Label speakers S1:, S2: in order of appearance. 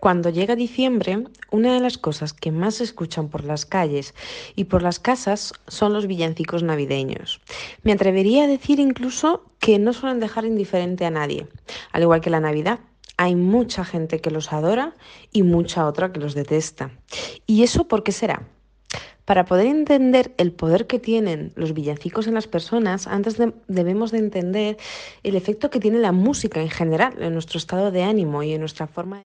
S1: Cuando llega diciembre, una de las cosas que más se escuchan por las calles y por las casas son los villancicos navideños. Me atrevería a decir incluso que no suelen dejar indiferente a nadie, al igual que la Navidad. Hay mucha gente que los adora y mucha otra que los detesta. ¿Y eso por qué será? Para poder entender el poder que tienen los villancicos en las personas, antes debemos de entender el efecto que tiene la música en general en nuestro estado de ánimo y en nuestra forma de